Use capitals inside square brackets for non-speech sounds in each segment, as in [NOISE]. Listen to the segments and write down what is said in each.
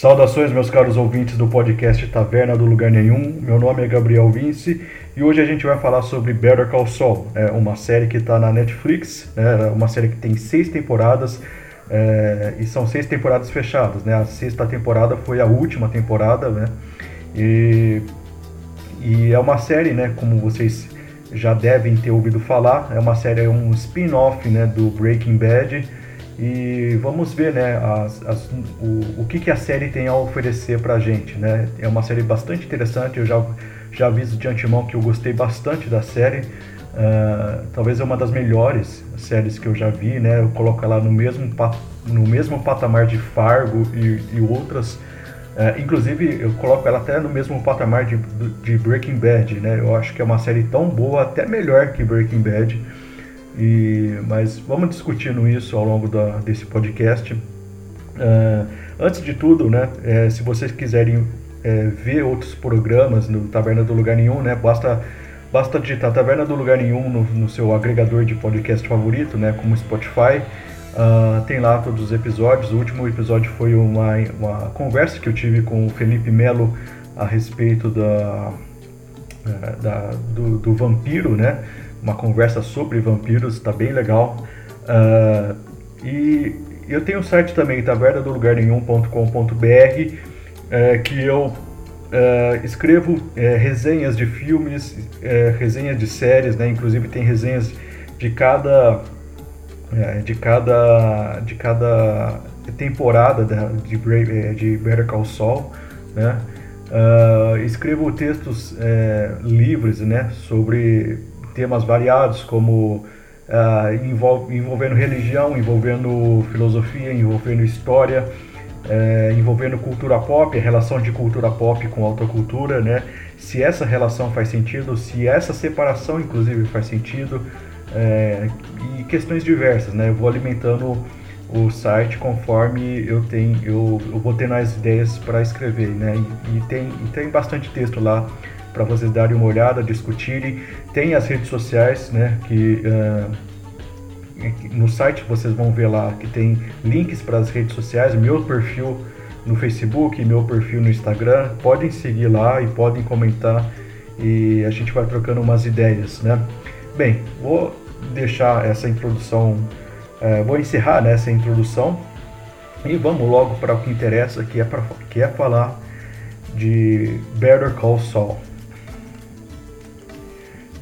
Saudações, meus caros ouvintes do podcast Taverna do Lugar Nenhum. Meu nome é Gabriel Vince e hoje a gente vai falar sobre Better Call Saul, é uma série que está na Netflix, né, uma série que tem seis temporadas é, e são seis temporadas fechadas. Né, a sexta temporada foi a última temporada, né, e, e é uma série, né, como vocês já devem ter ouvido falar, é uma série, é um spin-off né, do Breaking Bad e vamos ver né, as, as, o, o que, que a série tem a oferecer pra gente. Né? É uma série bastante interessante, eu já, já aviso de antemão que eu gostei bastante da série. Uh, talvez é uma das melhores séries que eu já vi, né? Eu coloco ela no mesmo, no mesmo patamar de Fargo e, e outras. Uh, inclusive, eu coloco ela até no mesmo patamar de, de Breaking Bad, né? Eu acho que é uma série tão boa, até melhor que Breaking Bad. E, mas vamos discutindo isso ao longo da, desse podcast. Uh, antes de tudo, né, é, se vocês quiserem é, ver outros programas no Taverna do Lugar Nenhum, né, basta, basta digitar Taverna do Lugar Nenhum no, no seu agregador de podcast favorito, né, como Spotify. Uh, tem lá todos os episódios. O último episódio foi uma, uma conversa que eu tive com o Felipe Melo a respeito da, da do, do vampiro, né? Uma conversa sobre vampiros, está bem legal. Uh, e eu tenho um site também, tavernadolugarnenhum.com.br, é, que eu uh, escrevo é, resenhas de filmes, é, resenhas de séries, né? Inclusive tem resenhas de cada é, de cada de cada temporada de, de, de Better Call Saul, né? Uh, escrevo textos é, livres, né? Sobre temas variados, como uh, envol envolvendo religião, envolvendo filosofia, envolvendo história, uh, envolvendo cultura pop, a relação de cultura pop com alta cultura, né? Se essa relação faz sentido, se essa separação, inclusive, faz sentido, uh, e questões diversas, né? Eu vou alimentando o site conforme eu tenho eu, eu vou tendo as ideias para escrever né e, e, tem e tem bastante texto lá para vocês darem uma olhada, discutirem. Tem as redes sociais, né? Que uh, no site vocês vão ver lá que tem links para as redes sociais, meu perfil no Facebook, meu perfil no Instagram. Podem seguir lá e podem comentar e a gente vai trocando umas ideias, né? Bem, vou deixar essa introdução, uh, vou encerrar né, essa introdução e vamos logo para o que interessa, que é, pra, que é falar de Better Call Saul.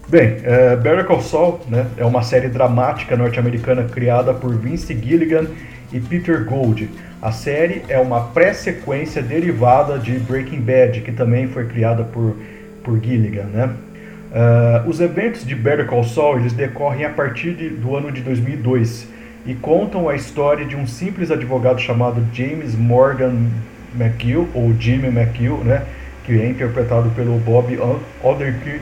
Bem, é, Better Saul né, é uma série dramática norte-americana criada por Vince Gilligan e Peter Gould. A série é uma pré-sequência derivada de Breaking Bad, que também foi criada por, por Gilligan. Né? Uh, os eventos de Better Call Saul eles decorrem a partir de, do ano de 2002 e contam a história de um simples advogado chamado James Morgan McGill, ou Jimmy McGill, né, que é interpretado pelo Bob Odenkirk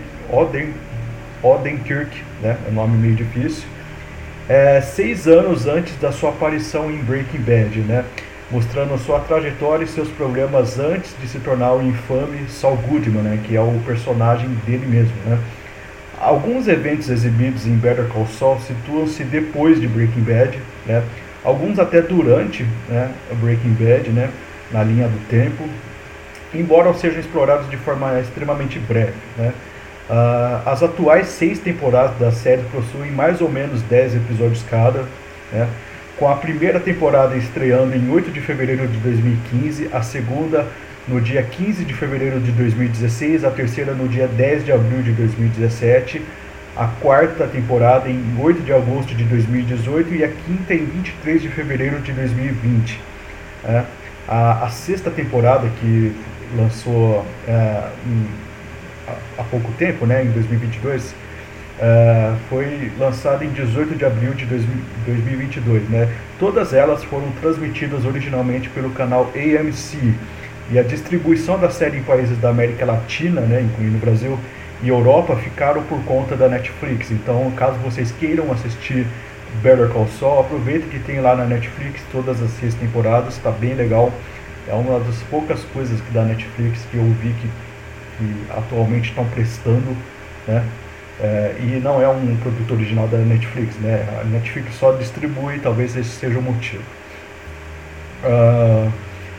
Odenkirk, né? É um nome meio difícil. É, seis anos antes da sua aparição em Breaking Bad, né? Mostrando a sua trajetória e seus problemas antes de se tornar o infame Saul Goodman, né? Que é o personagem dele mesmo, né? Alguns eventos exibidos em Better Call Saul situam-se depois de Breaking Bad, né? Alguns até durante né, Breaking Bad, né? Na linha do tempo, embora sejam explorados de forma extremamente breve, né? Uh, as atuais seis temporadas da série possuem mais ou menos 10 episódios cada, né? com a primeira temporada estreando em 8 de fevereiro de 2015, a segunda no dia 15 de fevereiro de 2016, a terceira no dia 10 de abril de 2017, a quarta temporada em 8 de agosto de 2018 e a quinta em 23 de fevereiro de 2020. Né? A, a, sexta temporada que lançou uh, em há pouco tempo, né, em 2022, uh, eh, foi lançada em 18 de abril de 2022. Né? Todas elas foram transmitidas originalmente pelo canal AMC e a distribuição da série em países da América Latina, né, incluindo Brasil e Europa, ficaram por conta da Netflix. Então, caso vocês queiram assistir Better Call Saul, aproveita que tem lá na Netflix todas as seis temporadas, está bem legal. É uma das poucas coisas que da Netflix que eu vi que que atualmente estão prestando, né? É, e não é um produto original da Netflix, né? A Netflix só distribui, talvez esse seja o motivo. Uh,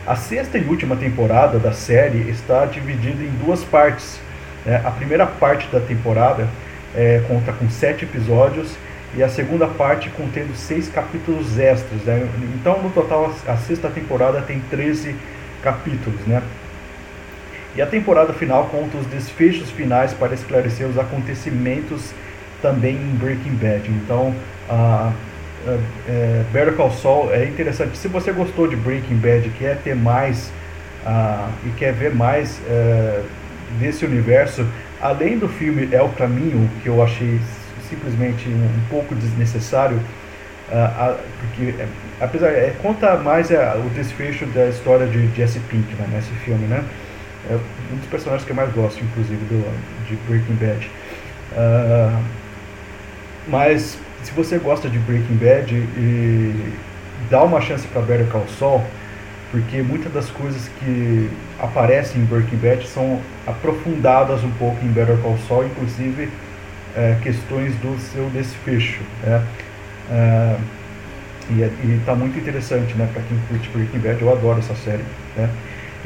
A sexta e última temporada da série está dividida em duas partes. Né? A primeira parte da temporada é, conta com sete episódios e a segunda parte contendo seis capítulos extras. Né? Então, no total, a sexta temporada tem 13 capítulos. Né? E a temporada final conta os desfechos finais para esclarecer os acontecimentos também em Breaking Bad. Então, a é, é, Better Call Saul é interessante. Se você gostou de Breaking Bad, quer ter mais e quer ver mais uh, desse universo, além do filme É o Caminho, que eu achei simplesmente um, um pouco desnecessário, uh, porque é, apesar é, conta mais o desfecho da história de Jesse Pinkman nesse filme, né? É um dos personagens que eu mais gosto, inclusive, do, de Breaking Bad. mas se você gosta de Breaking Bad e dá uma chance para Better Call Saul, porque muitas das coisas que aparecem em Breaking Bad são aprofundadas um pouco em Better Call Saul, inclusive é, questões do seu desfecho. Né? É, e está muito interessante, né? Para quem curte Breaking Bad, eu adoro essa série. Né?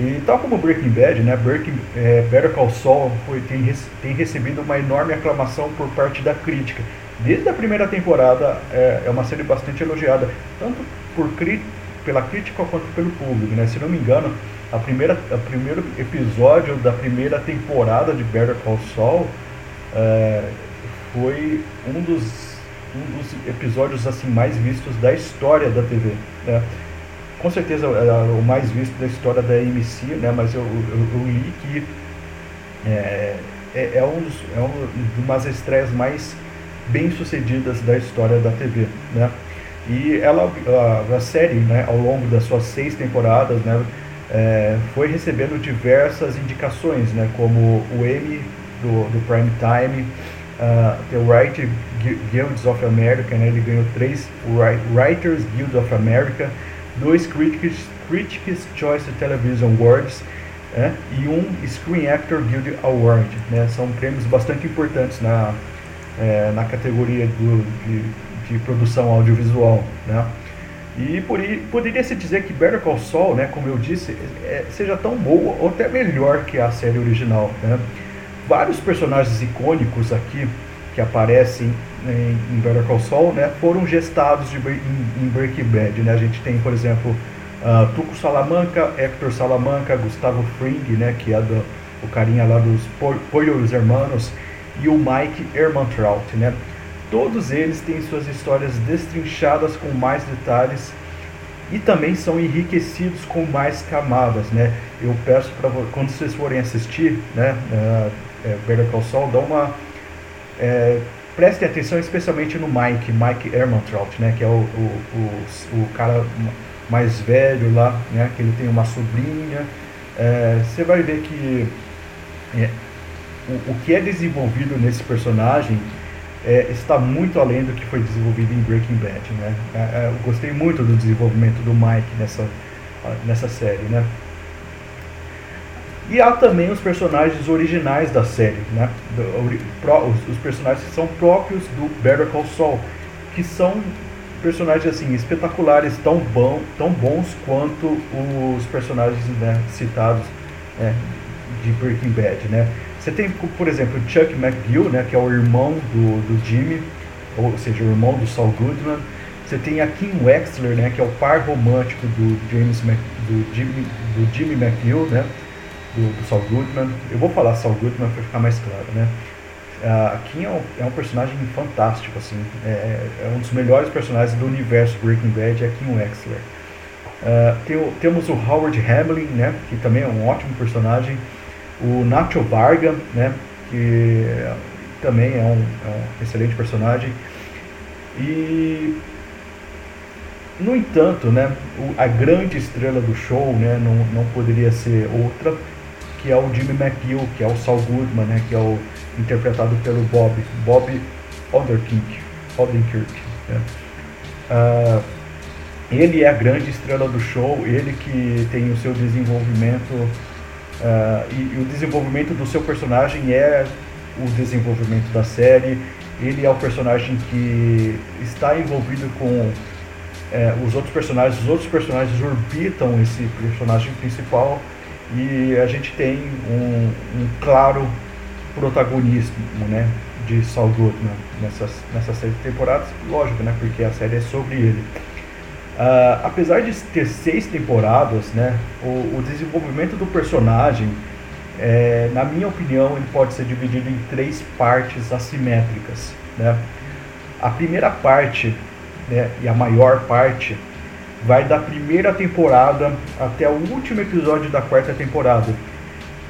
E tal como Breaking Bad, né? Breaking, é, Better Call Saul foi, tem, tem recebido uma enorme aclamação por parte da crítica desde a primeira temporada é, é uma série bastante elogiada, tanto por pela crítica quanto pelo público, né? Se não me engano, a primeira, a primeiro episódio da primeira temporada de Better Call Saul é, foi um dos, um dos episódios assim mais vistos da história da TV, né? Com certeza é o mais visto da história da AMC, né? Mas eu, eu, eu li que é, é, é, um é um, uma das estreias mais bem-sucedidas da história da TV, né? E ela, a, a, série, né, ao longo das suas seis temporadas, né, é, foi recebendo diversas indicações, né, como o Emmy do, do Prime Time, uh, The Writer Guilds of America, né, ele ganhou três Writers Guild of America, dois Critics, Critics Choice Television Awards né, e um Screen Actor Guild Award. Né, são prêmios bastante importantes na é, na categoria do, de, de, produção audiovisual, né? E por, poderia se dizer que Better Call Saul, né, como eu disse, é, seja tão boa ou até melhor que a série original, né? Vários personagens icônicos aqui que aparecem em, em Better Call Saul, né, foram gestados de, em, em Breaking Bad, né? A gente tem, por exemplo, uh, Tuco Salamanca, Hector Salamanca, Gustavo Fring, né, que é do, o carinha lá dos Pollos Hermanos, e o Mike Ehrmantraut, né? Todos eles têm suas histórias destrinchadas com mais detalhes e também são enriquecidos com mais camadas, né? Eu peço para quando vocês forem assistir, né, uh, é, Better Call Saul, dá uma é, prestem atenção especialmente no Mike, Mike Ehrmantraut, né, que é o, o, o, o, cara mais velho lá, né, que ele tem uma sobrinha. É, você vai ver que é, o, o que é desenvolvido nesse personagem é, está muito além do que foi desenvolvido em Breaking Bad, né? É, é eu gostei muito do desenvolvimento do Mike nessa, nessa série, né? E há também os personagens originais da série, né? Os, personagens que são próprios do Better Call Saul, que são personagens assim espetaculares, tão bom, tão bons quanto os personagens né, citados né, de Breaking Bad, né? Você tem, por exemplo, Chuck McGill, né, que é o irmão do, do Jimmy, ou seja, o irmão do Saul Goodman. Você tem a Kim Wexler, né, que é o par romântico do James Mac, do Jimmy, do Jimmy McGill, né, do, do Saul Goodman. Eu vou falar Saul Goodman para ficar mais claro, né. A Kim é um, é um personagem fantástico, assim, é, é, um dos melhores personagens do universo Breaking Bad, é Kim Wexler. Uh, tem, temos o Howard Hamlin, né, que também é um ótimo personagem o Nacho Varga, né, que também é um, é um excelente personagem. E no entanto, né, a grande estrela do show né, não, não poderia ser outra, que é o Jimmy McGill, que é o Saul Goodman, né, que é o interpretado pelo Bob, Bob Odenkirk. Odenkirk né. uh, ele é a grande estrela do show, ele que tem o seu desenvolvimento Uh, e, e, o desenvolvimento do seu personagem é o desenvolvimento da série. Ele é o personagem que está envolvido com é, os outros personagens, os outros personagens orbitam esse personagem principal e a gente tem um, um claro protagonismo, né, de Saul Goodman nessas, nessas seis temporadas, lógico, né, porque a série é sobre ele. Uh, apesar de ter seis temporadas, né, o, o desenvolvimento do personagem, é, na minha opinião, ele pode ser dividido em três partes assimétricas. Né? A primeira parte, né, e a maior parte, vai da primeira temporada até o último episódio da quarta temporada.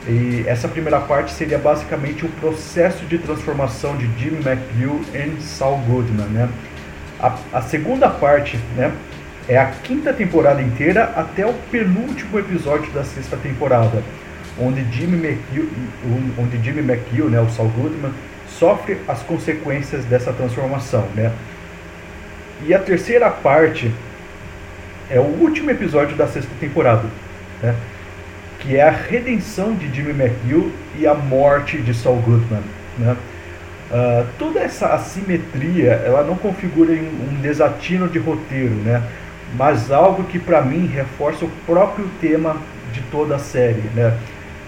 E essa primeira parte seria basicamente o processo de transformação de Jimmy McGill em Saul Goodman. Né? A, a segunda parte né, é a quinta temporada inteira até o penúltimo episódio da sexta temporada, onde Jimmy McGill, onde Jimmy McGill né, o Saul Goodman, sofre as consequências dessa transformação. Né? E a terceira parte é o último episódio da sexta temporada, né? que é a redenção de Jimmy McGill e a morte de Saul Goodman. Né? Uh, toda essa assimetria ela não configura um desatino de roteiro, né? mas algo que para mim reforça o próprio tema de toda a série. Né?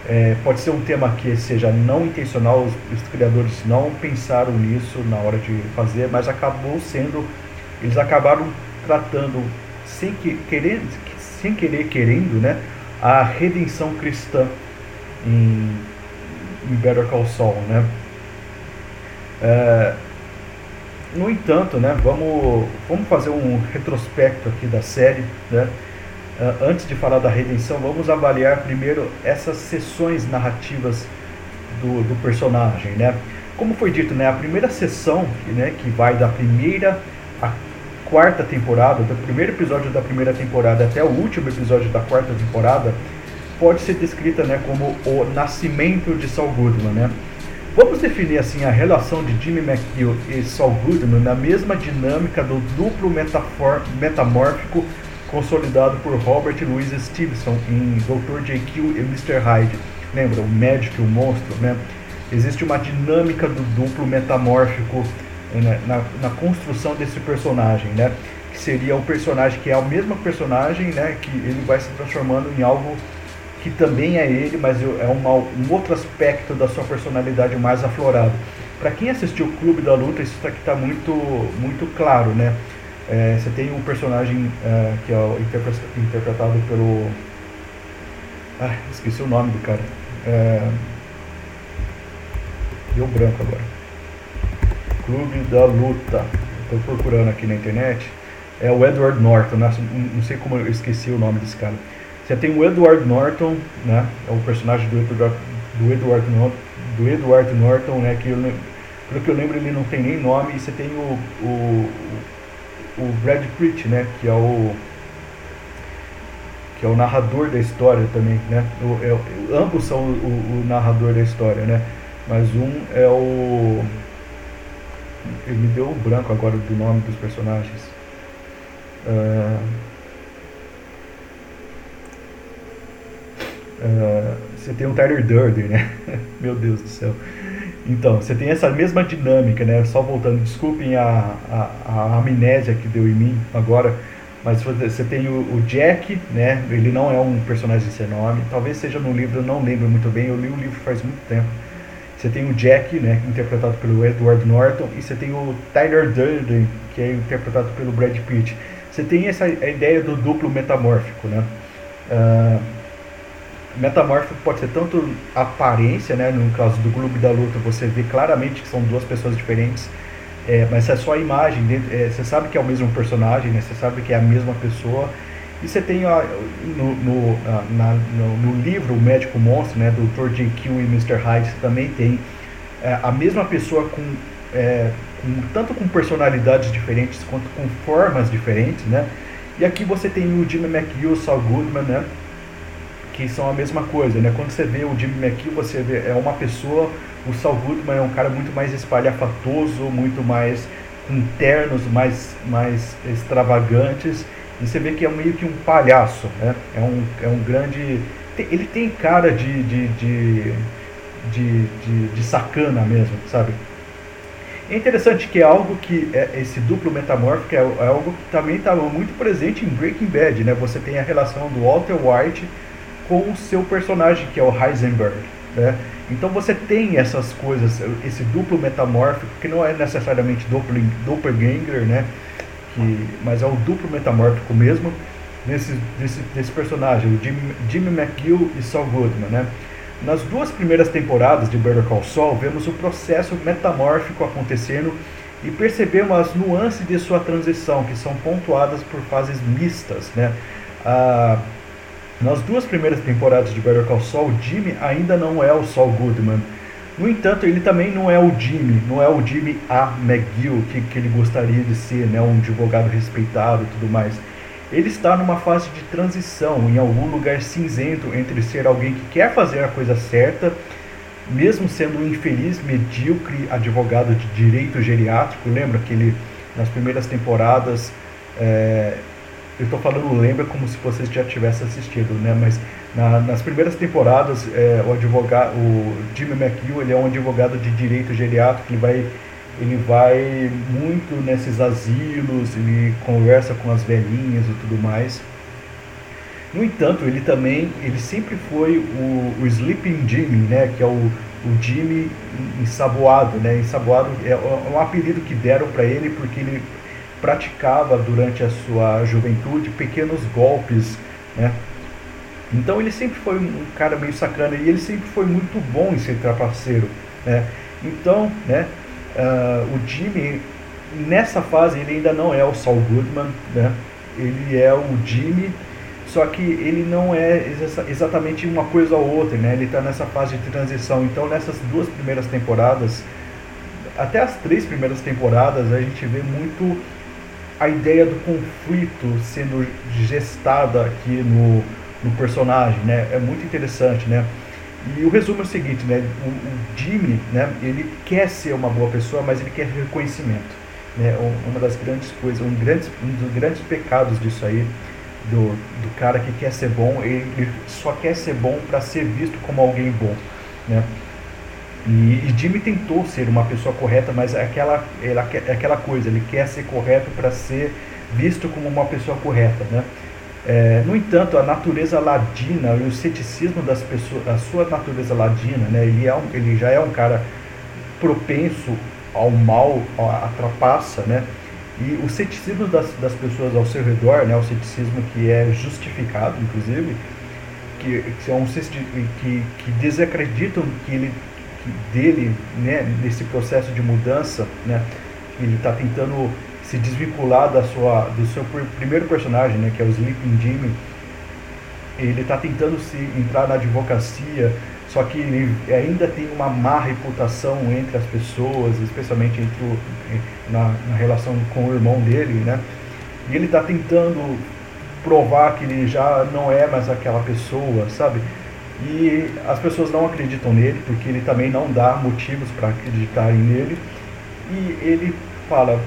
É, pode ser um tema que seja não intencional, os, os, criadores não pensaram nisso na hora de fazer, mas acabou sendo, eles acabaram tratando sem, que, querer, sem querer querendo, né, a redenção cristã em, em Better Call Saul, né. É, no entanto, né, vamos, vamos fazer um retrospecto aqui da série, né, Uh, antes de falar da redenção, vamos avaliar primeiro essas sessões narrativas do, do, personagem, né? Como foi dito, né, a primeira sessão, né, que vai da primeira à quarta temporada, do primeiro episódio da primeira temporada até o último episódio da quarta temporada, pode ser descrita, né, como o nascimento de Saul Goodman, né? Vamos definir assim a relação de Jimmy McGill e Saul Goodman na mesma dinâmica do duplo metamórfico consolidado por Robert Louis Stevenson em Dr. Jekyll e Mr. Hyde. Lembra, o médico e o monstro, né? Existe uma dinâmica do duplo metamórfico né, na, na, construção desse personagem, né? Que seria o personagem que é o mesmo personagem, né? Que ele vai se transformando em algo que também é ele, mas é uma, um outro aspecto da sua personalidade mais aflorado. Para quem assistiu o Clube da Luta, isso aqui está muito, muito claro, né? É, você tem um personagem é, que é interpretado pelo. Ah, esqueci o nome do cara. É, deu branco agora. Clube da Luta. Estou procurando aqui na internet. É o Edward Norton. Né? Não sei como eu esqueci o nome desse cara. Você tem o Edward Norton, né? É o personagem do Edward, do Edward, do Edward Norton, né? Que eu, pelo que eu lembro ele não tem nem nome. E você tem o, o o Brad Pitt, né, que é o que é o narrador da história também, né? O, é, ambos são o, o, narrador da história, né? Mas um é o ele me deu o branco agora do nome dos personagens. Uh, uh, você tem o Tyler Durden, né? [LAUGHS] Meu Deus do céu. Então, você tem essa mesma dinâmica, né? Só voltando, desculpem a, a, a amnésia que deu em mim agora, mas você tem o, o, Jack, né? Ele não é um personagem sem nome, talvez seja no livro, eu não lembro muito bem, eu li o livro faz muito tempo. Você tem o Jack, né? Interpretado pelo Edward Norton, e você tem o Tyler Durden, que é interpretado pelo Brad Pitt. Você tem essa ideia do duplo metamórfico, né? Uh, metamórfico pode ser tanto aparência, né? No caso do Clube da Luta, você vê claramente que são duas pessoas diferentes, é, mas é só a imagem, é, você sabe que é o mesmo personagem, né? Você sabe que é a mesma pessoa. E você tem ó, no, no, na, no, no, livro O Médico Monstro, né? Do Dr. J.Q. e Mr. Hyde, também tem é, a mesma pessoa com, é, com, tanto com personalidades diferentes quanto com formas diferentes, né? E aqui você tem o Jimmy McGill, Saul Goodman, né? que são a mesma coisa, né? Quando você vê o Jimmy McGill, você vê é uma pessoa, o Saul Goodman é um cara muito mais espalhafatoso, muito mais com ternos mais, mais extravagantes, e você vê que é meio que um palhaço, né? É um, é um grande... Ele tem cara de, de, de, de, de, de sacana mesmo, sabe? É interessante que é algo que é, esse duplo metamórfico é, é algo que também está muito presente em Breaking Bad, né? Você tem a relação do Walter White com o seu personagem que é o Heisenberg, né? Então você tem essas coisas, esse duplo metamórfico que não é necessariamente doppelganger, né? Que, mas é o duplo metamórfico mesmo nesse, desse, desse personagem, o Jimmy, Jimmy McGill e Saul Goodman, né? Nas duas primeiras temporadas de Better Call Saul, vemos o processo metamórfico acontecendo e percebemos as nuances de sua transição, que são pontuadas por fases mistas. Né? Ah, nas duas primeiras temporadas de Better Call Saul, Jimmy ainda não é o Saul Goodman. No entanto, ele também não é o Jimmy, não é o Jimmy A. McGill que, que ele gostaria de ser, né? um advogado respeitado e tudo mais. Ele está numa fase de transição, em algum lugar cinzento entre ser alguém que quer fazer a coisa certa, mesmo sendo um infeliz, medíocre advogado de direito geriátrico. Lembra que ele, nas primeiras temporadas, é, eu estou falando lembra como se vocês já tivessem assistido, né? Mas na, nas primeiras temporadas, é, o advogado, o Jimmy McHugh, ele é um advogado de direito geriátrico, ele vai ele vai muito nesses asilos, ele conversa com as velhinhas e tudo mais. No entanto, ele também, ele sempre foi o, o Sleeping Jimmy, né, que é o, o Jimmy ensaboado, né, ensaboado é, é um apelido que deram para ele porque ele praticava durante a sua juventude pequenos golpes, né. Então ele sempre foi um cara meio sacana e ele sempre foi muito bom em ser trapaceiro, né. Então, né, Uh, o Jimmy, nessa fase, ele ainda não é o Saul Goodman, né? Ele é o Jimmy, só que ele não é exa exatamente uma coisa ou outra, né? Ele está nessa fase de transição. Então, nessas duas primeiras temporadas, até as três primeiras temporadas, a gente vê muito a ideia do conflito sendo gestada aqui no, no personagem, né? É muito interessante, né? E o resumo é o seguinte, né? O, o, Jimmy, né? Ele quer ser uma boa pessoa, mas ele quer reconhecimento. Né? Uma das grandes coisas, um, grande, um dos grandes pecados disso aí, do, do cara que quer ser bom, ele, ele só quer ser bom para ser visto como alguém bom, né? E, e, Jimmy tentou ser uma pessoa correta, mas é aquela, é aquela coisa, ele quer ser correto para ser visto como uma pessoa correta, né? É, no entanto, a natureza ladina e o ceticismo das pessoas, a sua natureza ladina, né, ele, é um, ele já é um cara propenso ao mal, à trapaça, né, e o ceticismo das, das pessoas ao seu redor, né, o ceticismo que é justificado, inclusive, que, que, é um, que, que desacreditam que ele, dele, né, nesse processo de mudança, né, ele está tentando se desvincular da sua, do seu primeiro personagem, né, que é o Sleeping Jimmy. Ele está tentando se entrar na advocacia, só que ele ainda tem uma má reputação entre as pessoas, especialmente entre o, na, na relação com o irmão dele, né? E ele está tentando provar que ele já não é mais aquela pessoa, sabe? E as pessoas não acreditam nele, porque ele também não dá motivos para acreditarem nele. E ele fala: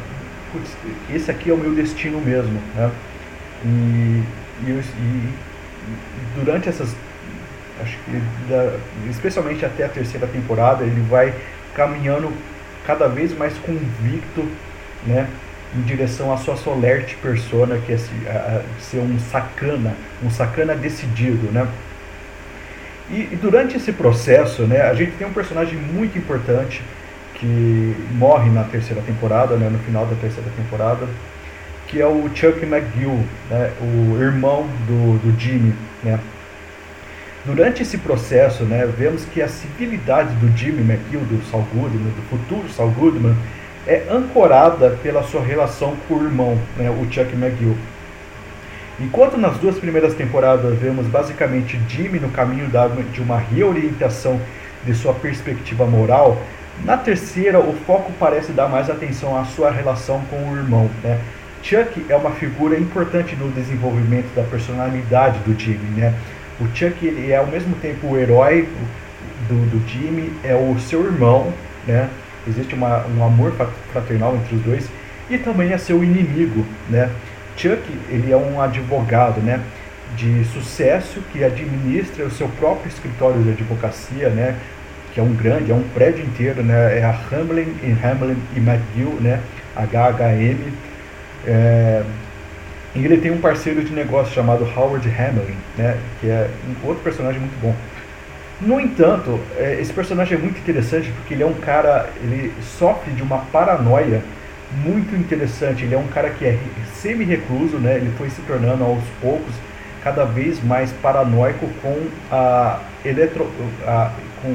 esse aqui é o meu destino mesmo, né? E, e, e durante essas, acho que da, especialmente até a terceira temporada, ele vai caminhando cada vez mais convicto, né? Em direção à sua solerte persona, que é ser um sacana, um sacana decidido, né? E, e durante esse processo, né, a gente tem um personagem muito importante que morre na terceira temporada, né, no final da terceira temporada, que é o Chuck McGill, né, o irmão do, do Jimmy. Né. Durante esse processo, né, vemos que a civilidade do Jimmy McGill, do Saul Goodman, do futuro Saul Goodman, é ancorada pela sua relação com o irmão, né, o Chuck McGill. Enquanto nas duas primeiras temporadas vemos basicamente Jimmy no caminho de uma reorientação de sua perspectiva moral, na terceira, o foco parece dar mais atenção à sua relação com o irmão. Né? Chuck é uma figura importante no desenvolvimento da personalidade do Jimmy. Né? O Chuck ele é ao mesmo tempo o herói do, do Jimmy, é o seu irmão, né? existe uma, um amor fraternal entre os dois, e também é seu inimigo. Né? Chuck ele é um advogado né? de sucesso que administra o seu próprio escritório de advocacia, né? que é um grande, é um prédio inteiro, né? É a Hamlin e Hamlin e McGill, né? HHM. É, e ele tem um parceiro de negócio chamado Howard Hamlin, né? Que é um outro personagem muito bom. No entanto, é, esse personagem é muito interessante porque ele é um cara, ele sofre de uma paranoia muito interessante. Ele é um cara que é semi-recluso, né? Ele foi se tornando aos poucos cada vez mais paranoico com a eletro, a, com,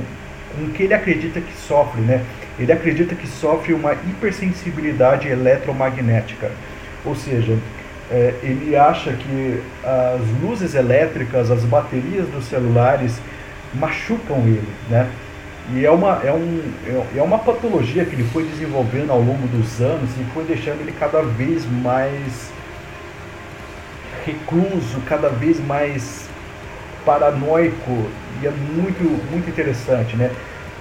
com que ele acredita que sofre, né? Ele acredita que sofre uma hipersensibilidade eletromagnética, ou seja, é, ele acha que as luzes elétricas, as baterias dos celulares machucam ele, né? E é uma, é, um, é, é uma patologia que ele foi desenvolvendo ao longo dos anos e foi deixando ele cada vez mais recluso, cada vez mais paranoico e é muito, muito interessante, né?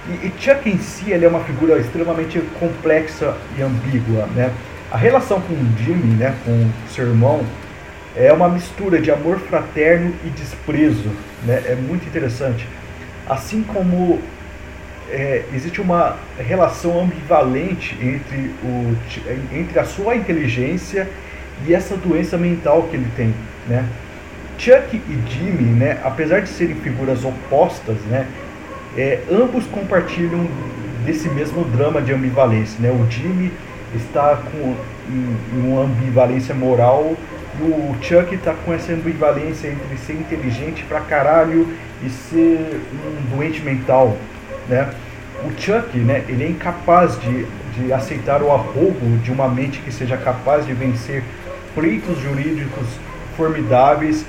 E, e Chuck em si ele é uma figura extremamente complexa e ambígua, né? A relação com Jimmy, né, com seu irmão, é uma mistura de amor fraterno e desprezo, né? É muito interessante. Assim como é, existe uma relação ambivalente entre, o, entre a sua inteligência e essa doença mental que ele tem, né? Chuck e Jimmy, né, apesar de serem figuras opostas, né, é, ambos compartilham desse mesmo drama de ambivalência, né? O Jimmy está com uma ambivalência moral e o Chuck está com essa ambivalência entre ser inteligente pra caralho e ser um doente mental, né? O Chuck, né, ele é incapaz de, de aceitar o arrobo de uma mente que seja capaz de vencer pleitos jurídicos formidáveis,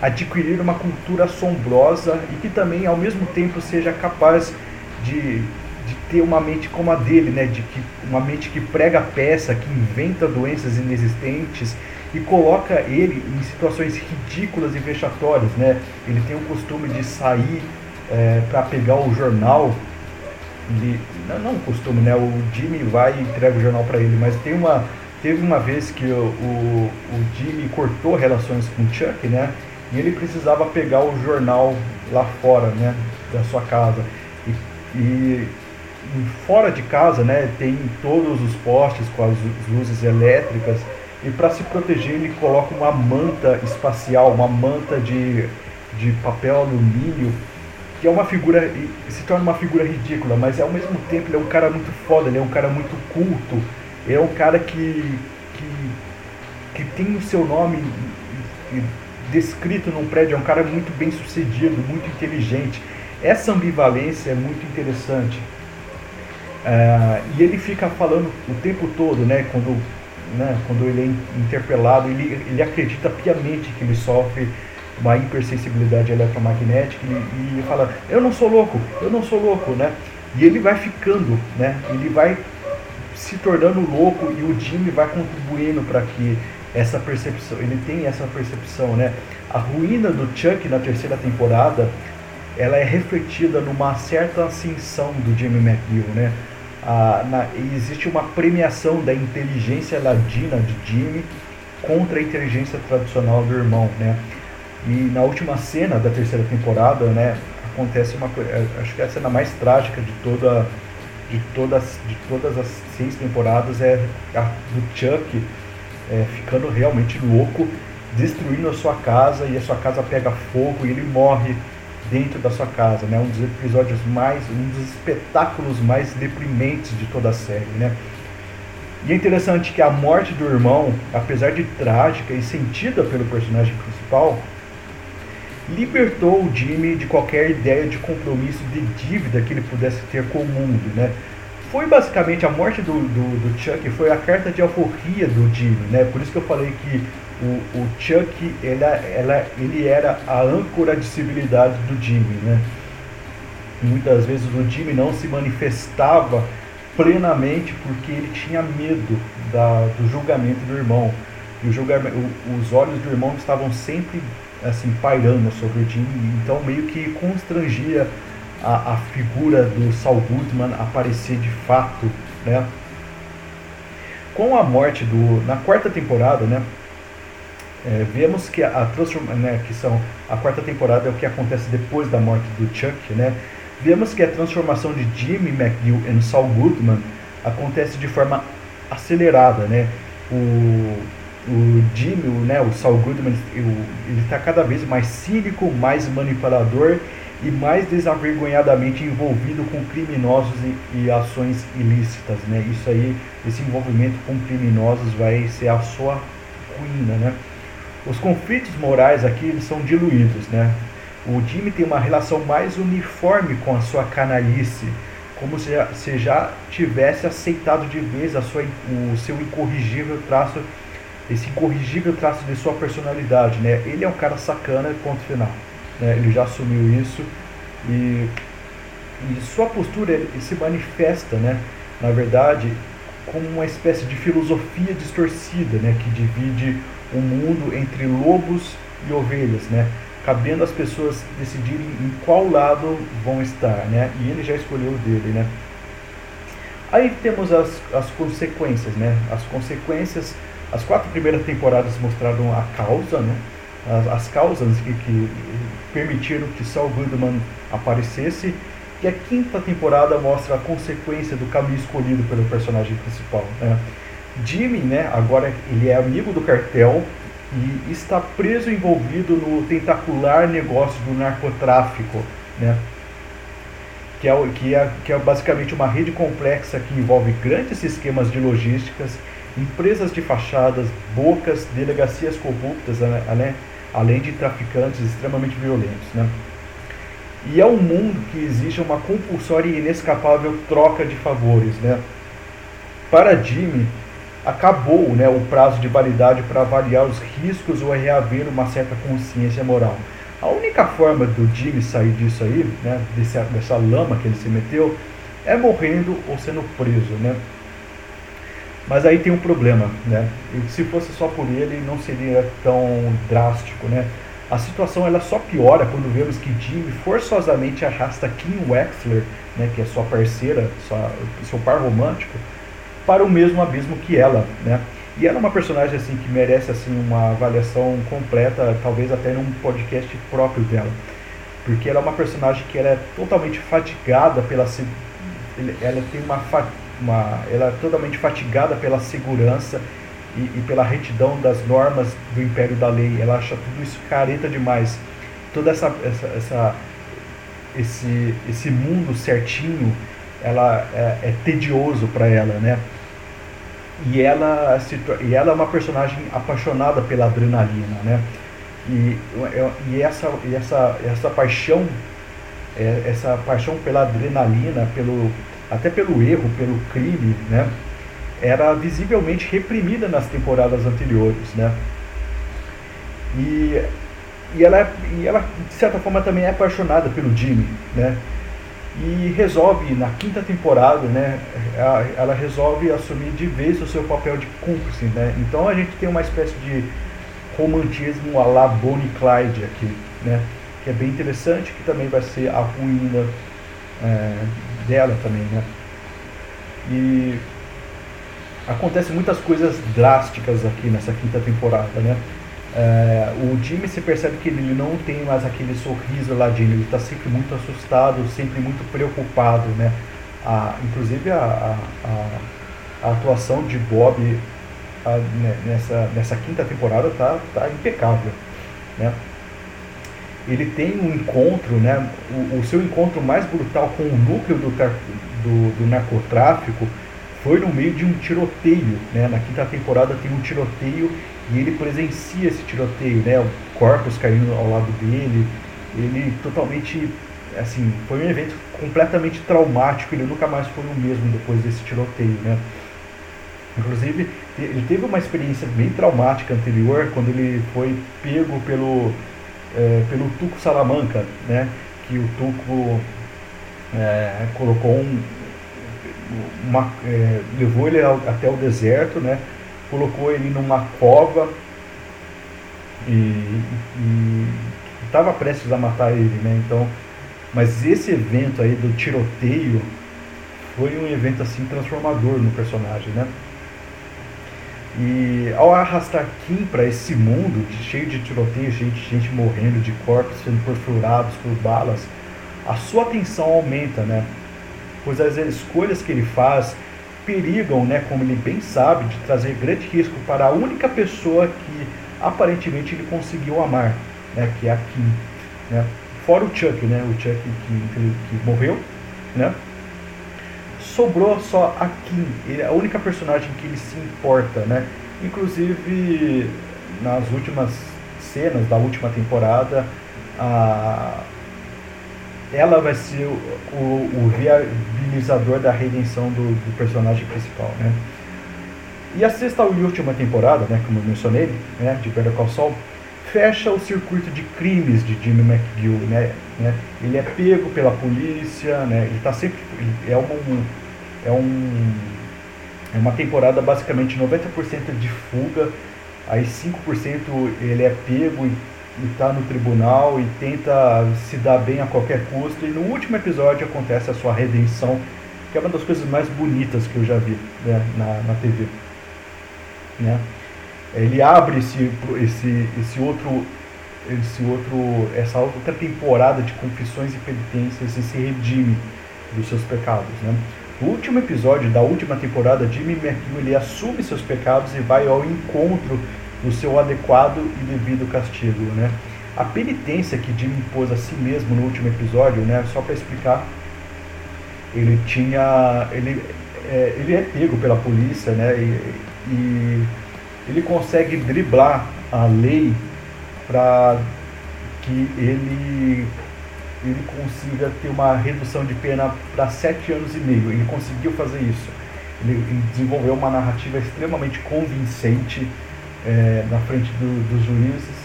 adquirir uma cultura assombrosa e que também, ao mesmo tempo, seja capaz de, de ter uma mente como a dele, né, de que, uma mente que prega peça, que inventa doenças inexistentes e coloca ele em situações ridículas e vexatórias, né? Ele tem o costume de sair é, para pegar o jornal. Ele, não, não o costume, né? O Jimmy vai e entrega o jornal para ele, mas tem uma teve uma vez que o, o, o Jimmy cortou relações com o Chuck, né? E ele precisava pegar o jornal lá fora, né? Da sua casa. E, e fora de casa, né? Tem todos os postes com as luzes elétricas e para se proteger ele coloca uma manta espacial, uma manta de, de papel alumínio, que é uma figura, se torna uma figura ridícula, mas ao mesmo tempo ele é um cara muito foda, ele é um cara muito culto, é um cara que, que, que tem o seu nome descrito num prédio, é um cara muito bem sucedido, muito inteligente. Essa ambivalência é muito interessante. Uh, e ele fica falando o tempo todo, né, quando né, quando ele é interpelado, ele, ele acredita piamente que ele sofre uma hipersensibilidade eletromagnética e, e fala, eu não sou louco, eu não sou louco, né? E ele vai ficando, né? Ele vai se tornando louco e o Jimmy vai contribuindo para que essa percepção, ele tem essa percepção, né? A ruína do Chuck na terceira temporada, ela é refletida numa certa ascensão do Jimmy McGill, né? ah, na, existe uma premiação da inteligência ladina de Jimmy contra a inteligência tradicional do irmão, né? E na última cena da terceira temporada, né, acontece uma coisa, é, acho que é a cena mais trágica de toda de todas de todas as seis temporadas é a do Chuck é, ficando realmente louco, destruindo a sua casa e a sua casa pega fogo e ele morre dentro da sua casa, né? Um dos episódios mais, um dos espetáculos mais deprimentes de toda a série, né? E é interessante que a morte do irmão, apesar de trágica e sentida pelo personagem principal, libertou o Jimmy de qualquer ideia de compromisso de dívida que ele pudesse ter com o mundo, né? Foi basicamente a morte do, do, do Chuck, foi a carta de alforria do Jimmy, né? Por isso que eu falei que o, o Chuck ela, ela, ele era a âncora de civilidade do Jimmy, né? Muitas vezes o Jimmy não se manifestava plenamente porque ele tinha medo da, do julgamento do irmão. E o julgamento, os olhos do irmão estavam sempre assim pairando sobre o Jimmy, então meio que constrangia a, a figura do Saul Goodman aparecer de fato, né? Com a morte do na quarta temporada, né? é, vemos que a, transformação, né, que são a quarta temporada é o que acontece depois da morte do Chuck, né? vemos que a transformação de Jimmy McGill em Saul Goodman acontece de forma acelerada, né? O, o Jimmy, né, o Saul Goodman, ele está cada vez mais cínico, mais manipulador e mais desavergonhadamente envolvido com criminosos e, e, ações ilícitas, né? Isso aí, esse envolvimento com criminosos vai ser a sua ruína, né? Os conflitos morais aqui eles são diluídos, né? O Jimmy tem uma relação mais uniforme com a sua canalice, como se já, se já tivesse aceitado de vez a sua, o seu incorrigível traço, esse incorrigível traço de sua personalidade, né? Ele é um cara sacana, ponto final. Né? Ele já assumiu isso e, e sua postura se manifesta, né? na verdade, como uma espécie de filosofia distorcida, né? que divide o mundo entre lobos e ovelhas, né? cabendo às pessoas decidirem em qual lado vão estar, né? E ele já escolheu o dele, né? Aí temos as, as consequências, né? As consequências, as quatro primeiras temporadas mostraram a causa, né? As, as causas que, que permitiram que Saul Goodman aparecesse. E a quinta temporada mostra a consequência do caminho escolhido pelo personagem principal. Né? Jimmy, né, agora ele é amigo do cartel e está preso envolvido no tentacular negócio do narcotráfico, né? que, é, que, é, que é basicamente uma rede complexa que envolve grandes esquemas de logísticas, empresas de fachadas, bocas, delegacias corruptas, né? além de traficantes extremamente violentos. Né? E é um mundo que exige uma compulsória e inescapável troca de favores. Né? Para Jimmy, acabou né, o prazo de validade para avaliar os riscos ou reaver uma certa consciência moral. A única forma do Jimmy sair disso aí, né, desse, dessa lama que ele se meteu, é morrendo ou sendo preso. Né? Mas aí tem um problema, né? Se fosse só por ele, não seria tão drástico, né? A situação ela só piora quando vemos que Jimmy forçosamente arrasta Kim Wexler, né, que é sua parceira, sua, seu par romântico, para o mesmo abismo que ela, né? E ela é uma personagem assim que merece assim uma avaliação completa, talvez até num podcast próprio dela, porque ela é uma personagem que ela é totalmente fatigada pela ela tem uma uma, ela é totalmente fatigada pela segurança e, e, pela retidão das normas do império da lei. Ela acha tudo isso careta demais. Toda essa, essa, essa esse, esse mundo certinho, ela é, é tedioso para ela, né? E ela, se, e ela é uma personagem apaixonada pela adrenalina, né? E, e, essa, e essa, essa paixão, é, essa paixão pela adrenalina, pelo, até pelo erro, pelo crime, né, era visivelmente reprimida nas temporadas anteriores, né? E, e, ela, e ela, de certa forma, também é apaixonada pelo Jimmy, né? E resolve, na quinta temporada, né, ela resolve assumir de vez o seu papel de cúmplice, né? Então a gente tem uma espécie de romantismo a la Bonnie Clyde aqui, né? Que é bem interessante, que também vai ser a ruína é, dela também, né? E acontece muitas coisas drásticas aqui nessa quinta temporada, né? É, o Jimmy se percebe que ele não tem mais aquele sorriso de ele está sempre muito assustado, sempre muito preocupado, né? A, inclusive a, a, a, atuação de Bob a, né, nessa, nessa quinta temporada tá, tá impecável, né? Ele tem um encontro, né, o, o, seu encontro mais brutal com o núcleo do, do, do, narcotráfico foi no meio de um tiroteio. Né? Na quinta temporada tem um tiroteio e ele presencia esse tiroteio, né? corpos caindo ao lado dele, ele totalmente, assim, foi um evento completamente traumático, ele nunca mais foi o mesmo depois desse tiroteio, né? Inclusive, ele teve uma experiência bem traumática anterior, quando ele foi pego pelo é, pelo Tuco Salamanca, né? que o Tuco é, colocou um, uma, é, levou ele ao, até o deserto, né? colocou ele numa cova e estava prestes a matar ele, né? Então, mas esse evento aí do tiroteio foi um evento assim transformador no personagem, né? E ao arrastar Kim para esse mundo cheio de tiroteio, cheio de gente morrendo, de corpos sendo perfurados por balas, a sua atenção aumenta, né? Pois as escolhas que ele faz perigam, né, como ele bem sabe, de trazer grande risco para a única pessoa que aparentemente ele conseguiu amar, né, que é a Kim, né? Fora o Chuck, né, o Chuck que, que morreu, né? Sobrou só a Kim, é a única personagem que ele se importa, né? Inclusive nas últimas cenas da última temporada, a ela vai ser o, o, o viabilizador da redenção do, do, personagem principal, né? E a sexta e última temporada, né, como eu mencionei, né, de Better Call Saul, fecha o circuito de crimes de Jimmy McGill, né, né? Ele é pego pela polícia, né? Ele tá sempre é um é um é uma temporada basicamente 90% de fuga, aí 5% ele é pego e e está no tribunal e tenta se dar bem a qualquer custo. E no último episódio acontece a sua redenção, que é uma das coisas mais bonitas que eu já vi né, na, na TV. Né? Ele abre esse, esse, esse outro esse outro essa outra temporada de confissões e penitências e se redime dos seus pecados, né? No último episódio da última temporada, Jimmy McGill ele assume seus pecados e vai ao encontro do seu adequado e devido castigo, né? A penitência que Jimmy impôs a si mesmo no último episódio, né? Só para explicar, ele tinha, ele, é, ele é pego pela polícia, né? E, e ele consegue driblar a lei para que ele ele consiga ter uma redução de pena para sete anos e meio. Ele conseguiu fazer isso. Ele desenvolveu uma narrativa extremamente convincente é, na frente do, dos juízes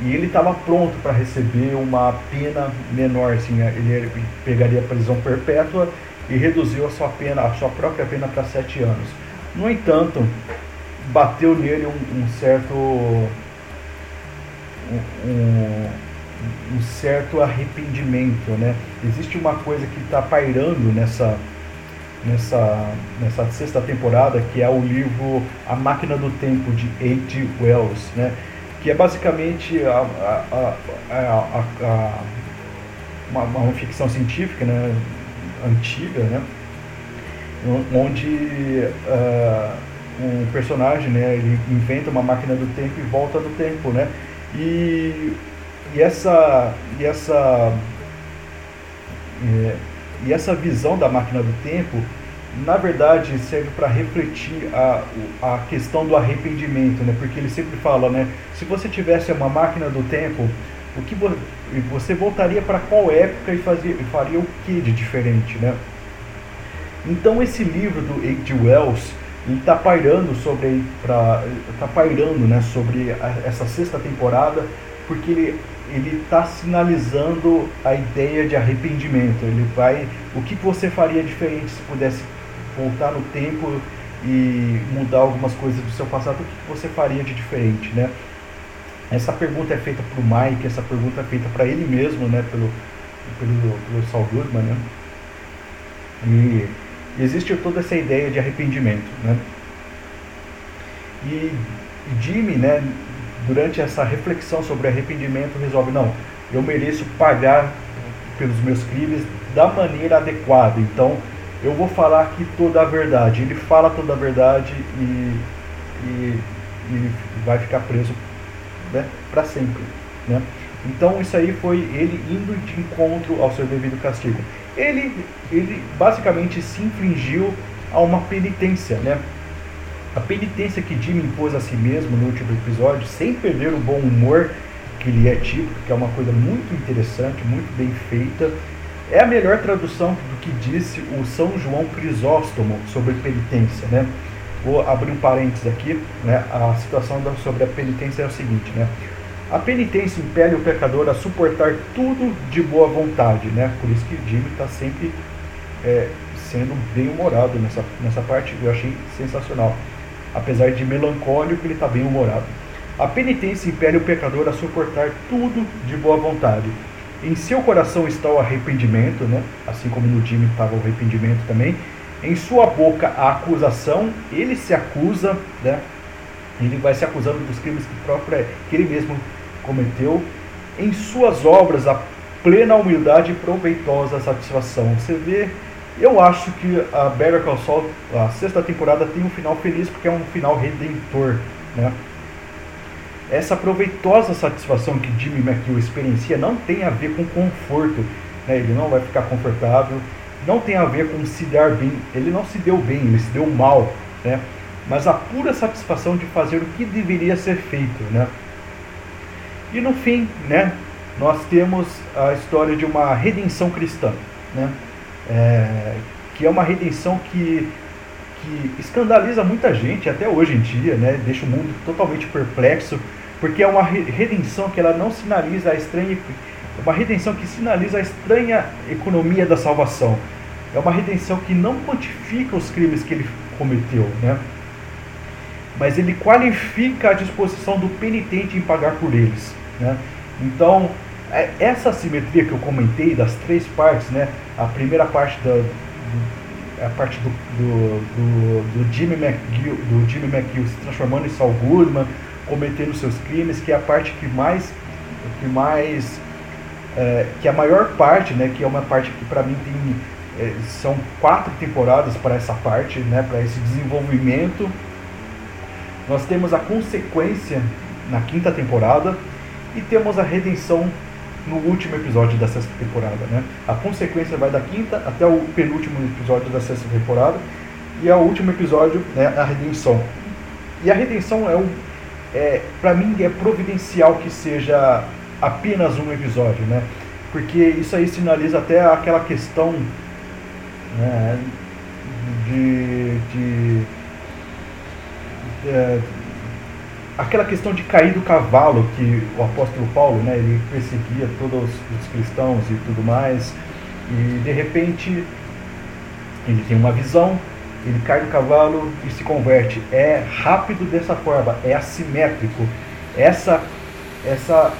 e ele estava pronto para receber uma pena menor, assim, ele pegaria prisão perpétua e reduziu a sua pena, a sua própria pena para sete anos. No entanto, bateu nele um, um certo um, um, certo arrependimento, né? Existe uma coisa que está pairando nessa nessa, nessa sexta temporada, que é o livro A Máquina do Tempo, de H.G. Wells, né? que é basicamente a, a, a, uma, uma, ficção científica né? antiga, né? onde uh, um personagem né? ele inventa uma máquina do tempo e volta no tempo. Né? E, e essa, e essa é, e essa visão da máquina do tempo, na verdade, serve para refletir a, a questão do arrependimento, né? Porque ele sempre fala, né? Se você tivesse uma máquina do tempo, o que você voltaria para qual época e fazia, faria o que de diferente, né? Então esse livro do H.G. Wells está pairando sobre para tá pairando, né, sobre a, essa sexta temporada, porque ele ele está sinalizando a ideia de arrependimento. Ele vai, o que você faria diferente se pudesse voltar no tempo e mudar algumas coisas do seu passado? O que você faria de diferente, né? Essa pergunta é feita para o Mike, essa pergunta é feita para ele mesmo, né? Pelo, pelo, pelo Saul Goodman, né? E existe toda essa ideia de arrependimento, né? E Jimmy, né? durante essa reflexão sobre arrependimento, resolve: não, eu mereço pagar pelos meus crimes da maneira adequada. Então, eu vou falar aqui toda a verdade. Ele fala toda a verdade e, e, e vai ficar preso né, para sempre. Né? Então, isso aí foi ele indo de encontro ao seu devido castigo. Ele, ele basicamente se infligiu a uma penitência, né? A penitência que Jimmy impôs a si mesmo no último episódio, sem perder o bom humor que lhe é típico, que é uma coisa muito interessante, muito bem feita, é a melhor tradução do que disse o São João Crisóstomo sobre penitência, né? Vou abrir um parênteses aqui, né? A situação sobre a penitência é o seguinte, né? A penitência impele o pecador a suportar tudo de boa vontade, né? Por isso que Jimmy está sempre é, sendo bem humorado nessa, nessa parte, eu achei sensacional apesar de melancólico, ele está bem humorado. A penitência impele o pecador a suportar tudo de boa vontade. Em seu coração está o arrependimento, né? assim como no Jimmy estava o arrependimento também. Em sua boca a acusação, ele se acusa, né? ele vai se acusando dos crimes que, próprio, que ele mesmo cometeu. Em suas obras a plena humildade e proveitosa satisfação. Você vê, eu acho que a Better Call Saul, a sexta temporada, tem um final feliz porque é um final redentor, né? Essa proveitosa satisfação que Jimmy McGill experiencia não tem a ver com conforto, né? ele não vai ficar confortável, não tem a ver com se dar bem, ele não se deu bem, ele se deu mal, né? mas a pura satisfação de fazer o que deveria ser feito. Né? E no fim, né, nós temos a história de uma redenção cristã, né? É, que é uma redenção que, que escandaliza muita gente até hoje em dia, né? deixa o mundo totalmente perplexo porque é uma redenção que ela não sinaliza a estranha uma redenção que sinaliza a estranha economia da salvação. É uma redenção que não quantifica os crimes que ele cometeu, né? Mas ele qualifica a disposição do penitente em pagar por eles, né? Então, é, essa simetria que eu comentei das três partes, né? A primeira parte da do, a parte do, do, do, do Jimmy McGill, do Jimmy McGill se transformando em Saul Goodman, cometendo seus crimes, que é a parte que mais, que mais, é, que é a maior parte, né, que é uma parte que para mim tem, é, são quatro temporadas para essa parte, né, para esse desenvolvimento. Nós temos a consequência na quinta temporada e temos a redenção no último episódio da sexta temporada, né? A consequência vai da quinta até o penúltimo episódio da sexta temporada e o último episódio, né, a redenção. E a redenção é um é, para mim é providencial que seja apenas um episódio, né? Porque isso aí sinaliza até aquela questão né, de, de é, aquela questão de cair do cavalo que o apóstolo Paulo, né, ele perseguia todos os cristãos e tudo mais, e de repente ele tem uma visão ele cai do cavalo e se converte. É rápido dessa forma, é assimétrico. Essa essa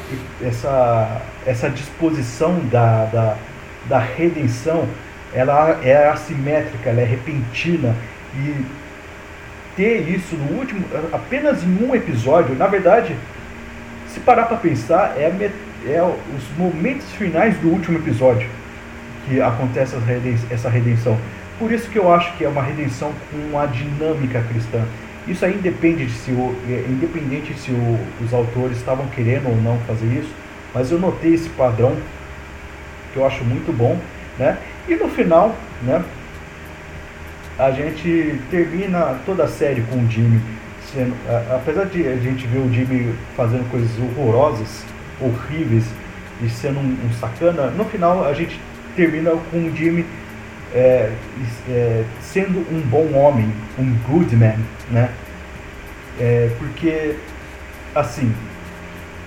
essa essa disposição da, da, da redenção, ela é assimétrica, ela é repentina e ter isso no último apenas em um episódio, na verdade, se parar para pensar, é, é os momentos finais do último episódio que acontece essa redenção. Por isso que eu acho que é uma redenção com uma dinâmica cristã. Isso aí independe de se o, é, independente se o, os autores estavam querendo ou não fazer isso, mas eu notei esse padrão que eu acho muito bom, né? E no final, né? A gente termina toda a série com o Jimmy sendo, apesar de a gente ver o Jimmy fazendo coisas horrorosas, horríveis e sendo um, um sacana, no final a gente termina com o Jimmy é, é, sendo um bom homem, um good man, né? É, porque, assim,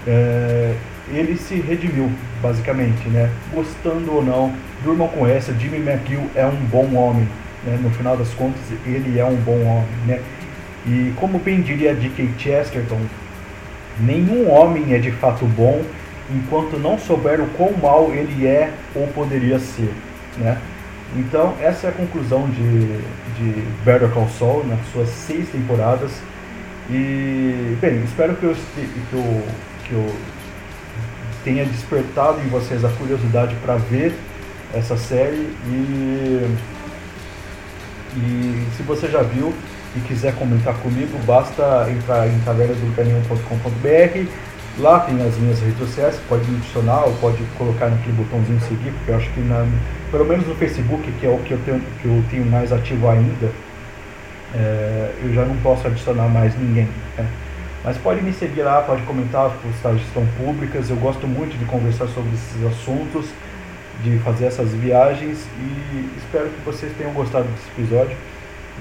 é, ele se redimiu, basicamente, né? Gostando ou não, durmam com essa, Jimmy McGill é um bom homem, né? No final das contas, ele é um bom homem, né? E como bem diria D.K. Chesterton, nenhum homem é de fato bom enquanto não souber o quão mal ele é ou poderia ser, né? Então, essa é a conclusão de, de Better Call Saul nas suas seis temporadas. E, bem, espero que eu, que eu, que eu tenha despertado em vocês a curiosidade para ver essa série. E, e se você já viu e quiser comentar comigo, basta entrar em tavernadocaninho.com.br Lá tem as minhas redes sociais, pode me adicionar ou pode colocar naquele botãozinho seguir, porque eu acho que na, pelo menos no Facebook, que é o que eu tenho, que eu tenho mais ativo ainda, é, eu já não posso adicionar mais ninguém. Né? Mas pode me seguir lá, pode comentar, as postagens estão públicas. Eu gosto muito de conversar sobre esses assuntos, de fazer essas viagens e espero que vocês tenham gostado desse episódio.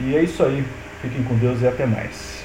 E é isso aí. Fiquem com Deus e até mais.